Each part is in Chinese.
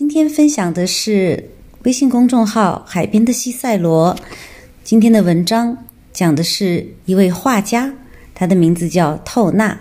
今天分享的是微信公众号“海边的西塞罗”。今天的文章讲的是一位画家，他的名字叫透纳。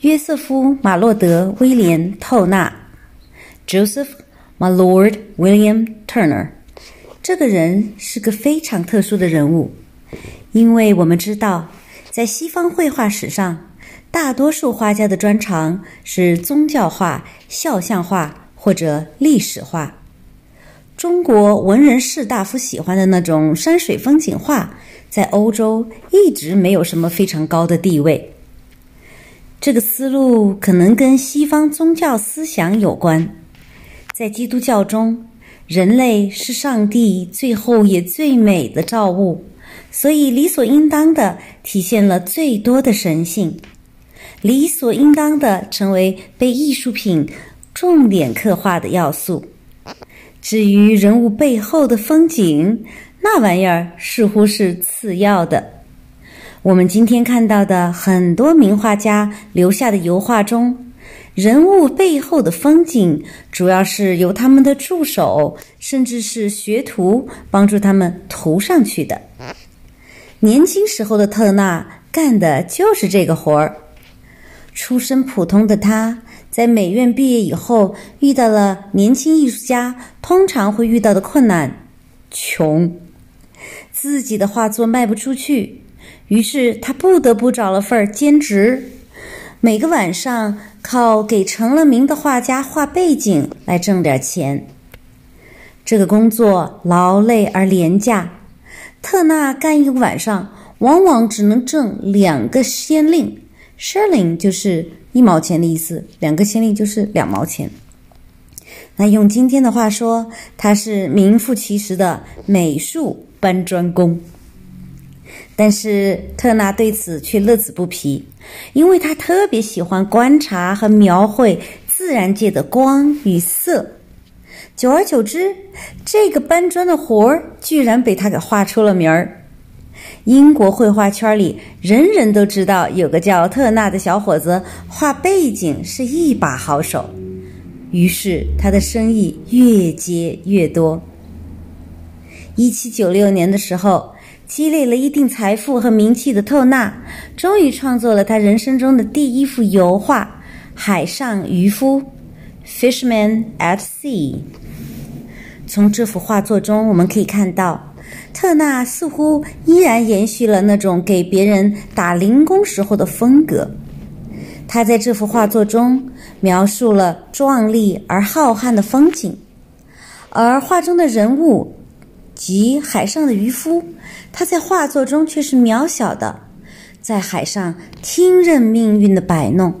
约瑟夫·马洛德·威廉·透纳 （Joseph My Lord William Turner） 这个人是个非常特殊的人物，因为我们知道，在西方绘画史上。大多数画家的专长是宗教画、肖像画或者历史画。中国文人士大夫喜欢的那种山水风景画，在欧洲一直没有什么非常高的地位。这个思路可能跟西方宗教思想有关。在基督教中，人类是上帝最后也最美的造物，所以理所应当的体现了最多的神性。理所应当的成为被艺术品重点刻画的要素。至于人物背后的风景，那玩意儿似乎是次要的。我们今天看到的很多名画家留下的油画中，人物背后的风景主要是由他们的助手甚至是学徒帮助他们涂上去的。年轻时候的特纳干的就是这个活儿。出身普通的他，在美院毕业以后，遇到了年轻艺术家通常会遇到的困难：穷。自己的画作卖不出去，于是他不得不找了份兼职，每个晚上靠给成了名的画家画背景来挣点钱。这个工作劳累而廉价，特纳干一个晚上，往往只能挣两个先令。Shilling 就是一毛钱的意思，两个先令就是两毛钱。那用今天的话说，他是名副其实的美术搬砖工。但是特纳对此却乐此不疲，因为他特别喜欢观察和描绘自然界的光与色。久而久之，这个搬砖的活儿居然被他给画出了名儿。英国绘画圈里，人人都知道有个叫特纳的小伙子，画背景是一把好手。于是他的生意越接越多。一七九六年的时候，积累了一定财富和名气的特纳，终于创作了他人生中的第一幅油画《海上渔夫》（Fisherman at Sea）。从这幅画作中，我们可以看到。特纳似乎依然延续了那种给别人打零工时候的风格。他在这幅画作中描述了壮丽而浩瀚的风景，而画中的人物及海上的渔夫，他在画作中却是渺小的，在海上听任命运的摆弄。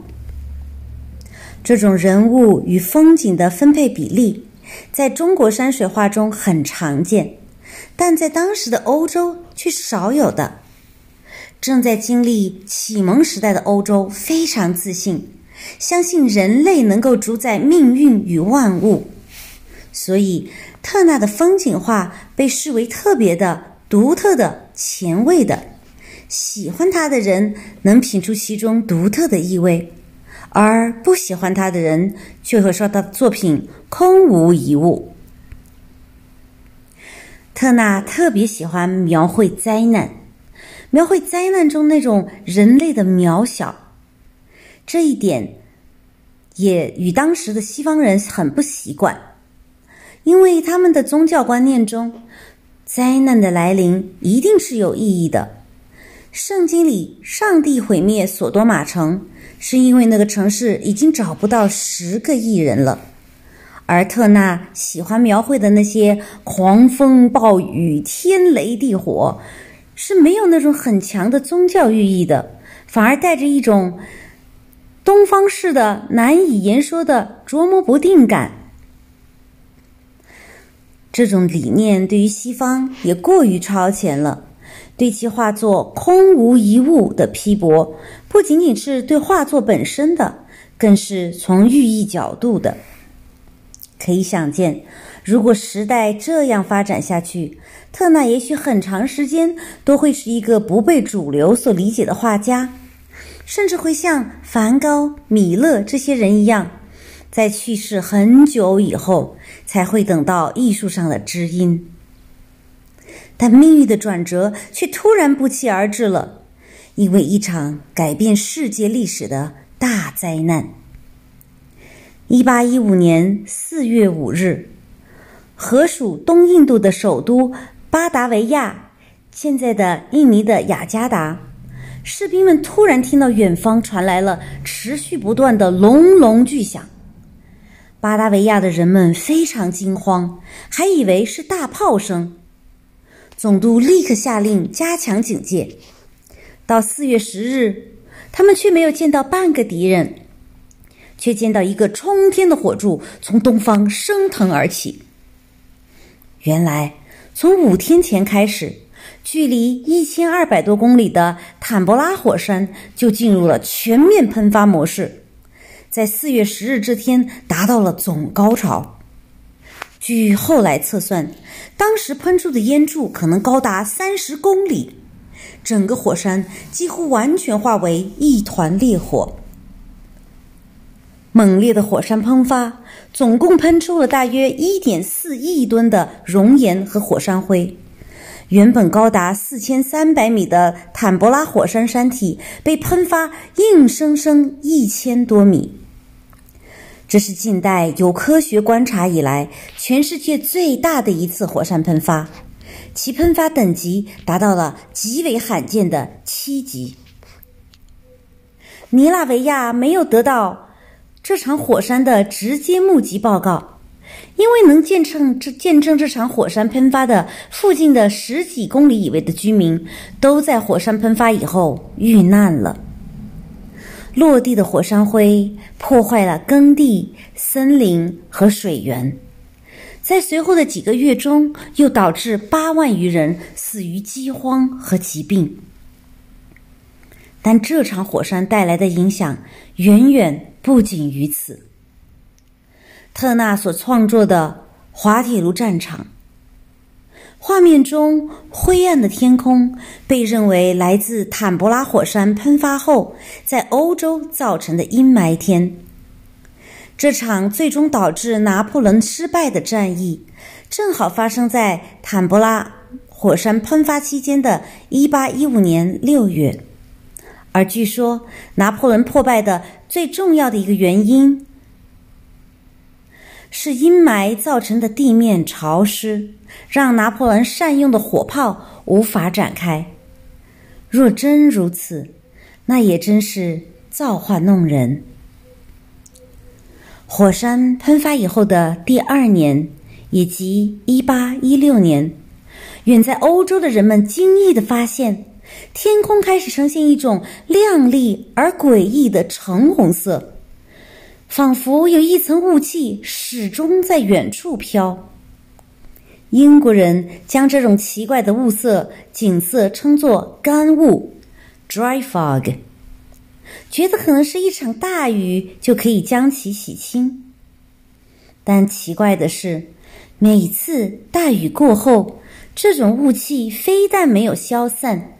这种人物与风景的分配比例，在中国山水画中很常见。但在当时的欧洲却是少有的。正在经历启蒙时代的欧洲非常自信，相信人类能够主宰命运与万物，所以特纳的风景画被视为特别的、独特的、前卫的。喜欢他的人能品出其中独特的意味，而不喜欢他的人却会说他的作品空无一物。特纳特别喜欢描绘灾难，描绘灾难中那种人类的渺小。这一点也与当时的西方人很不习惯，因为他们的宗教观念中，灾难的来临一定是有意义的。圣经里，上帝毁灭索多玛城，是因为那个城市已经找不到十个艺人了。而特纳喜欢描绘的那些狂风暴雨、天雷地火，是没有那种很强的宗教寓意的，反而带着一种东方式的难以言说的捉摸不定感。这种理念对于西方也过于超前了，对其画作空无一物的批驳，不仅仅是对画作本身的，更是从寓意角度的。可以想见，如果时代这样发展下去，特纳也许很长时间都会是一个不被主流所理解的画家，甚至会像梵高、米勒这些人一样，在去世很久以后才会等到艺术上的知音。但命运的转折却突然不期而至了，因为一场改变世界历史的大灾难。一八一五年四月五日，河属东印度的首都巴达维亚（现在的印尼的雅加达），士兵们突然听到远方传来了持续不断的隆隆巨响。巴达维亚的人们非常惊慌，还以为是大炮声。总督立刻下令加强警戒。到四月十日，他们却没有见到半个敌人，却见到一个冲天的火柱从东方升腾而起。原来，从五天前开始，距离一千二百多公里的坦博拉火山就进入了全面喷发模式，在四月十日这天达到了总高潮。据后来测算，当时喷出的烟柱可能高达三十公里，整个火山几乎完全化为一团烈火。猛烈的火山喷发，总共喷出了大约一点四亿吨的熔岩和火山灰。原本高达四千三百米的坦博拉火山山体被喷发，硬生生一千多米。这是近代有科学观察以来，全世界最大的一次火山喷发，其喷发等级达到了极为罕见的七级。尼拉维亚没有得到这场火山的直接目击报告，因为能见证这见证这场火山喷发的附近的十几公里以外的居民，都在火山喷发以后遇难了。落地的火山灰破坏了耕地、森林和水源，在随后的几个月中，又导致八万余人死于饥荒和疾病。但这场火山带来的影响远远不仅于此。特纳所创作的滑铁卢战场。画面中灰暗的天空被认为来自坦博拉火山喷发后在欧洲造成的阴霾天。这场最终导致拿破仑失败的战役，正好发生在坦博拉火山喷发期间的1815年6月。而据说，拿破仑破败的最重要的一个原因。是阴霾造成的地面潮湿，让拿破仑善用的火炮无法展开。若真如此，那也真是造化弄人。火山喷发以后的第二年，以及一八一六年，远在欧洲的人们惊异的发现，天空开始呈现一种亮丽而诡异的橙红色。仿佛有一层雾气始终在远处飘。英国人将这种奇怪的雾色景色称作“干雾 ”（dry fog），觉得可能是一场大雨就可以将其洗清。但奇怪的是，每次大雨过后，这种雾气非但没有消散，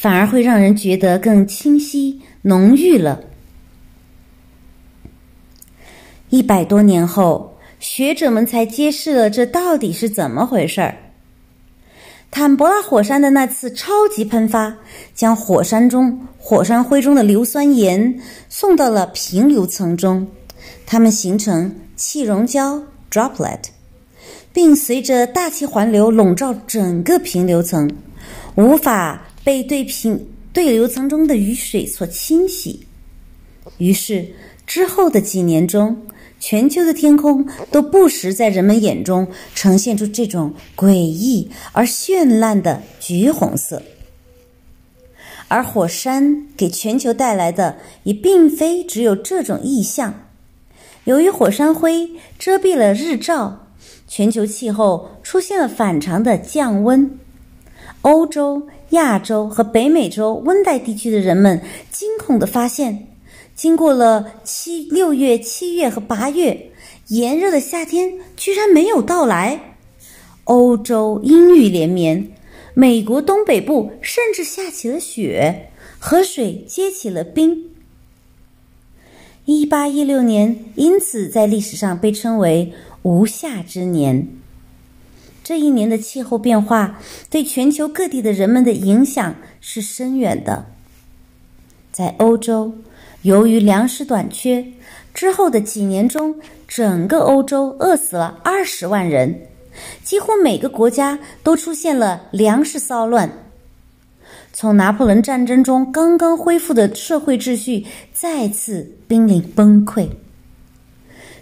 反而会让人觉得更清晰、浓郁了。一百多年后，学者们才揭示了这到底是怎么回事儿。坦博拉火山的那次超级喷发，将火山中火山灰中的硫酸盐送到了平流层中，它们形成气溶胶 （droplet），并随着大气环流笼罩整个平流层，无法被对平对流层中的雨水所清洗。于是之后的几年中，全球的天空都不时在人们眼中呈现出这种诡异而绚烂的橘红色，而火山给全球带来的也并非只有这种异象。由于火山灰遮蔽了日照，全球气候出现了反常的降温。欧洲、亚洲和北美洲温带地区的人们惊恐地发现。经过了七六月、七月和八月，炎热的夏天居然没有到来。欧洲阴雨连绵，美国东北部甚至下起了雪，河水结起了冰。一八一六年因此在历史上被称为“无夏之年”。这一年的气候变化对全球各地的人们的影响是深远的。在欧洲，由于粮食短缺，之后的几年中，整个欧洲饿死了二十万人，几乎每个国家都出现了粮食骚乱。从拿破仑战争中刚刚恢复的社会秩序再次濒临崩溃。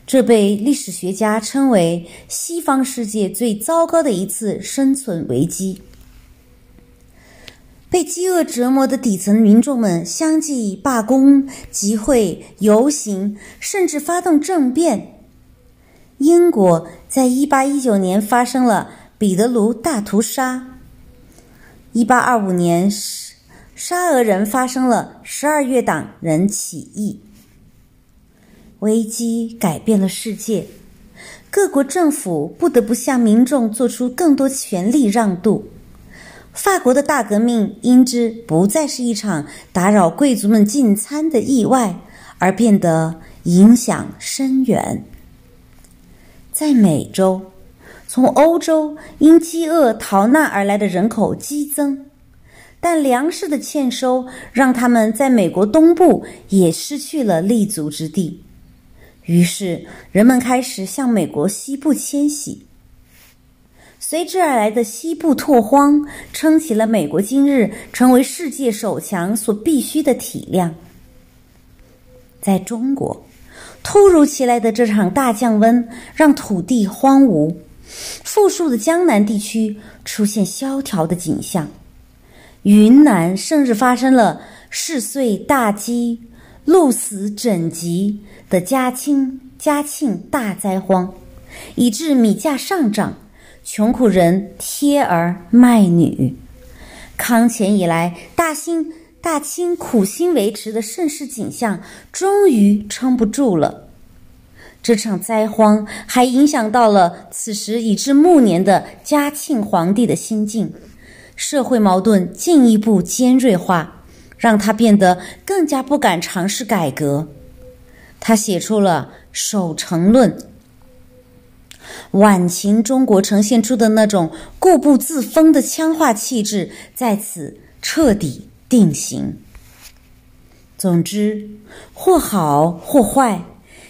这被历史学家称为西方世界最糟糕的一次生存危机。被饥饿折磨的底层民众们相继罢工、集会、游行，甚至发动政变。英国在一八一九年发生了彼得卢大屠杀。一八二五年，沙俄人发生了十二月党人起义。危机改变了世界，各国政府不得不向民众做出更多权力让渡。法国的大革命因之不再是一场打扰贵族们进餐的意外，而变得影响深远。在美洲，从欧洲因饥饿逃难而来的人口激增，但粮食的欠收让他们在美国东部也失去了立足之地。于是，人们开始向美国西部迁徙。随之而来的西部拓荒，撑起了美国今日成为世界首强所必须的体量。在中国，突如其来的这场大降温让土地荒芜，富庶的江南地区出现萧条的景象，云南甚至发生了世岁大饥。鹿死整疾的嘉庆嘉庆大灾荒，以致米价上涨，穷苦人贴儿卖女。康乾以来，大清大清苦心维持的盛世景象，终于撑不住了。这场灾荒还影响到了此时已至暮年的嘉庆皇帝的心境，社会矛盾进一步尖锐化。让他变得更加不敢尝试改革。他写出了《守成论》。晚清中国呈现出的那种固步自封的僵化气质，在此彻底定型。总之，或好或坏，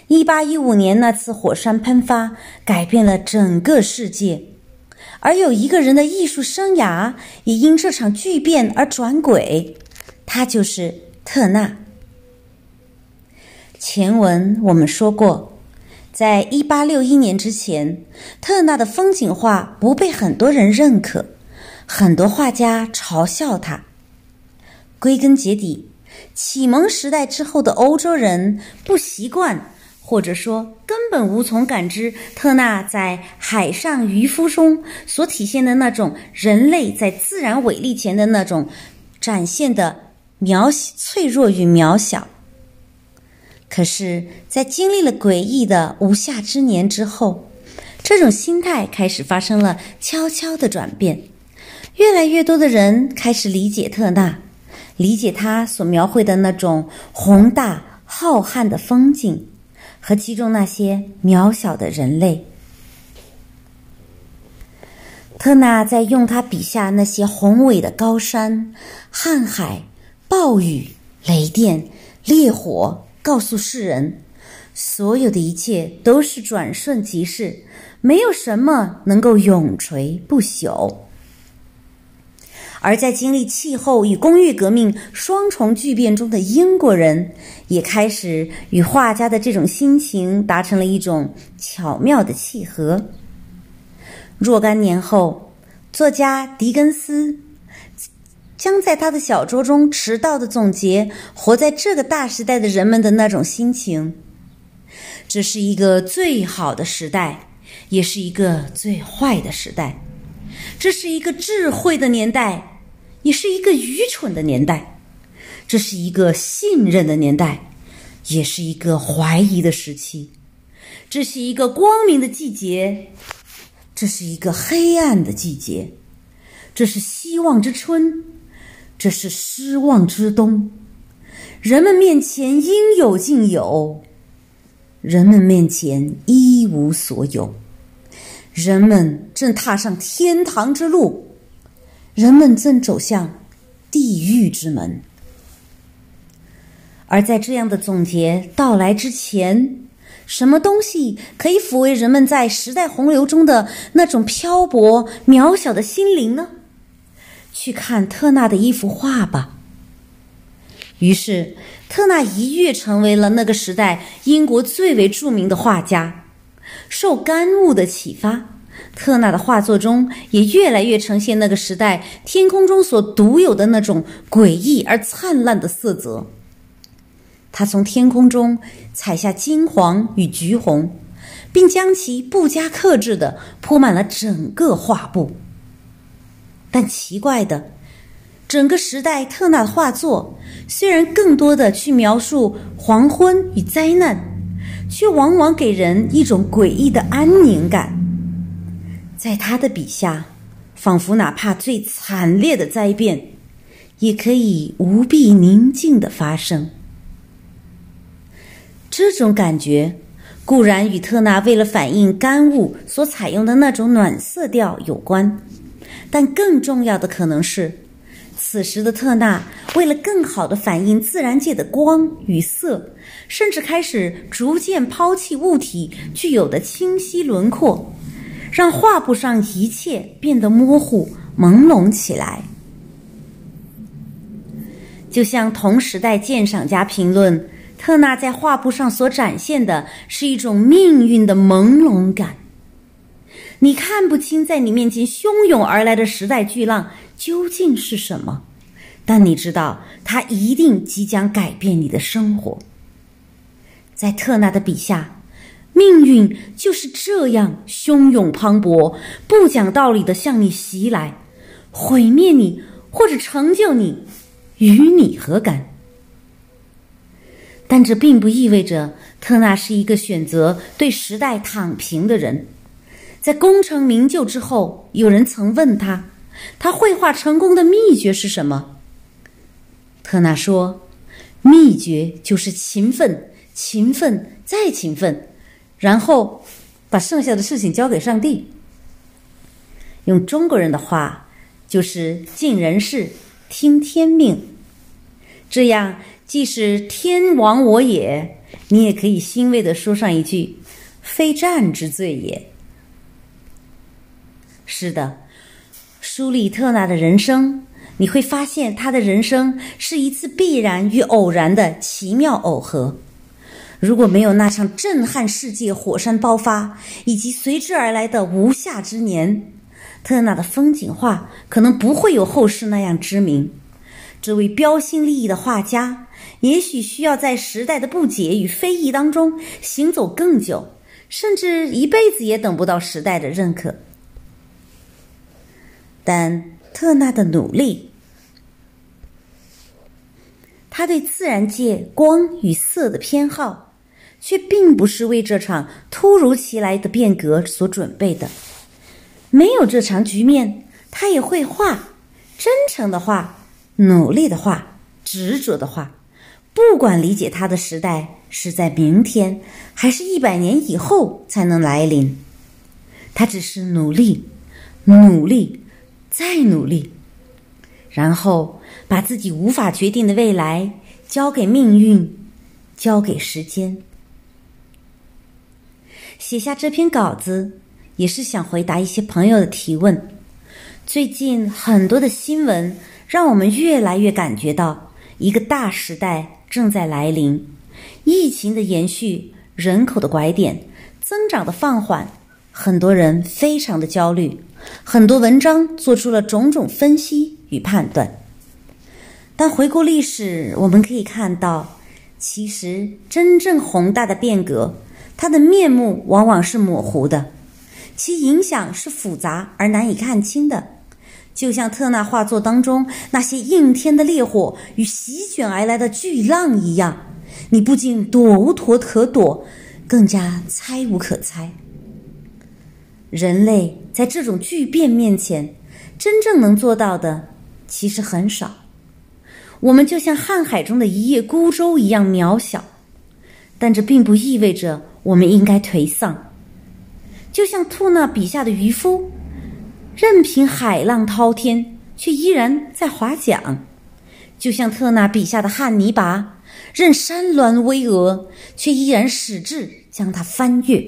一八一五年那次火山喷发改变了整个世界，而有一个人的艺术生涯也因这场巨变而转轨。他就是特纳。前文我们说过，在一八六一年之前，特纳的风景画不被很多人认可，很多画家嘲笑他。归根结底，启蒙时代之后的欧洲人不习惯，或者说根本无从感知特纳在《海上渔夫》中所体现的那种人类在自然伟力前的那种展现的。渺小、脆弱与渺小。可是，在经历了诡异的无夏之年之后，这种心态开始发生了悄悄的转变。越来越多的人开始理解特纳，理解他所描绘的那种宏大浩瀚的风景，和其中那些渺小的人类。特纳在用他笔下那些宏伟的高山、瀚海。暴雨、雷电、烈火，告诉世人，所有的一切都是转瞬即逝，没有什么能够永垂不朽。而在经历气候与工业革命双重巨变中的英国人，也开始与画家的这种心情达成了一种巧妙的契合。若干年后，作家狄更斯。将在他的小说中迟到的总结活在这个大时代的人们的那种心情。这是一个最好的时代，也是一个最坏的时代。这是一个智慧的年代，也是一个愚蠢的年代。这是一个信任的年代，也是一个怀疑的时期。这是一个光明的季节，这是一个黑暗的季节。这是希望之春。这是失望之冬，人们面前应有尽有，人们面前一无所有，人们正踏上天堂之路，人们正走向地狱之门。而在这样的总结到来之前，什么东西可以抚慰人们在时代洪流中的那种漂泊渺小的心灵呢？去看特纳的一幅画吧。于是，特纳一跃成为了那个时代英国最为著名的画家。受干物的启发，特纳的画作中也越来越呈现那个时代天空中所独有的那种诡异而灿烂的色泽。他从天空中采下金黄与橘红，并将其不加克制的铺满了整个画布。但奇怪的，整个时代特纳的画作虽然更多的去描述黄昏与灾难，却往往给人一种诡异的安宁感。在他的笔下，仿佛哪怕最惨烈的灾变，也可以无比宁静的发生。这种感觉固然与特纳为了反映干物所采用的那种暖色调有关，但更重要的可能是，此时的特纳为了更好的反映自然界的光与色，甚至开始逐渐抛弃物体具有的清晰轮廓，让画布上一切变得模糊朦胧起来。就像同时代鉴赏家评论。特纳在画布上所展现的是一种命运的朦胧感，你看不清在你面前汹涌而来的时代巨浪究竟是什么，但你知道它一定即将改变你的生活。在特纳的笔下，命运就是这样汹涌磅礴、不讲道理的向你袭来，毁灭你或者成就你，与你何干？但这并不意味着特纳是一个选择对时代躺平的人。在功成名就之后，有人曾问他，他绘画成功的秘诀是什么？特纳说：“秘诀就是勤奋，勤奋再勤奋，然后把剩下的事情交给上帝。用中国人的话，就是尽人事，听天命。这样。”即使天亡我也，你也可以欣慰的说上一句：“非战之罪也。”是的，舒里特纳的人生，你会发现他的人生是一次必然与偶然的奇妙耦合。如果没有那场震撼世界火山爆发以及随之而来的无夏之年，特纳的风景画可能不会有后世那样知名。这位标新立异的画家。也许需要在时代的不解与非议当中行走更久，甚至一辈子也等不到时代的认可。但特纳的努力，他对自然界光与色的偏好，却并不是为这场突如其来的变革所准备的。没有这场局面，他也会画，真诚的画，努力的画，执着的画。不管理解他的时代是在明天，还是一百年以后才能来临，他只是努力，努力，再努力，然后把自己无法决定的未来交给命运，交给时间。写下这篇稿子，也是想回答一些朋友的提问。最近很多的新闻，让我们越来越感觉到一个大时代。正在来临，疫情的延续，人口的拐点，增长的放缓，很多人非常的焦虑。很多文章做出了种种分析与判断，但回顾历史，我们可以看到，其实真正宏大的变革，它的面目往往是模糊的，其影响是复杂而难以看清的。就像特纳画作当中那些应天的烈火与席卷而来的巨浪一样，你不仅躲无可躲，更加猜无可猜。人类在这种巨变面前，真正能做到的其实很少。我们就像瀚海中的一叶孤舟一样渺小，但这并不意味着我们应该颓丧，就像兔娜笔下的渔夫，任凭海浪滔天，却依然在划桨；就像特纳笔下的汉尼拔，任山峦巍峨，却依然矢志将它翻越。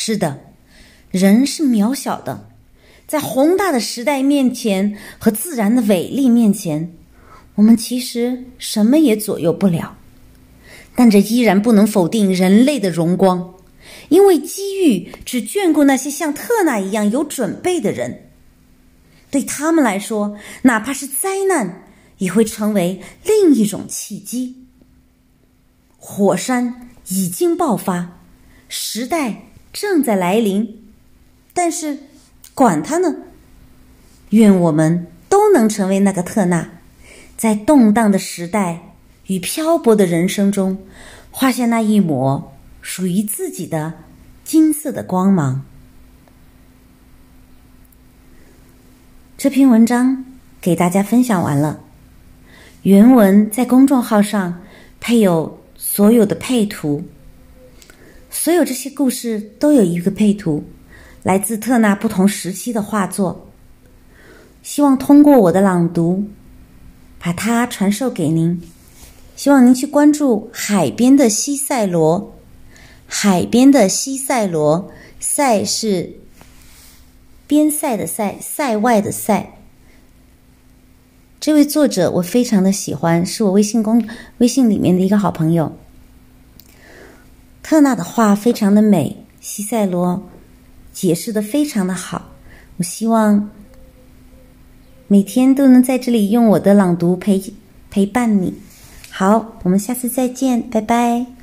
是的，人是渺小的，在宏大的时代面前和自然的伟力面前，我们其实什么也左右不了。但这依然不能否定人类的荣光，因为机遇只眷顾那些像特纳一样有准备的人。对他们来说，哪怕是灾难，也会成为另一种契机。火山已经爆发，时代正在来临，但是，管他呢！愿我们都能成为那个特纳，在动荡的时代。与漂泊的人生中，画下那一抹属于自己的金色的光芒。这篇文章给大家分享完了，原文在公众号上配有所有的配图，所有这些故事都有一个配图，来自特纳不同时期的画作。希望通过我的朗读，把它传授给您。希望您去关注海边的西塞罗，海边的西塞罗，塞是边塞的塞，塞外的塞。这位作者我非常的喜欢，是我微信公微信里面的一个好朋友。特纳的话非常的美，西塞罗解释的非常的好。我希望每天都能在这里用我的朗读陪陪伴你。好，我们下次再见，拜拜。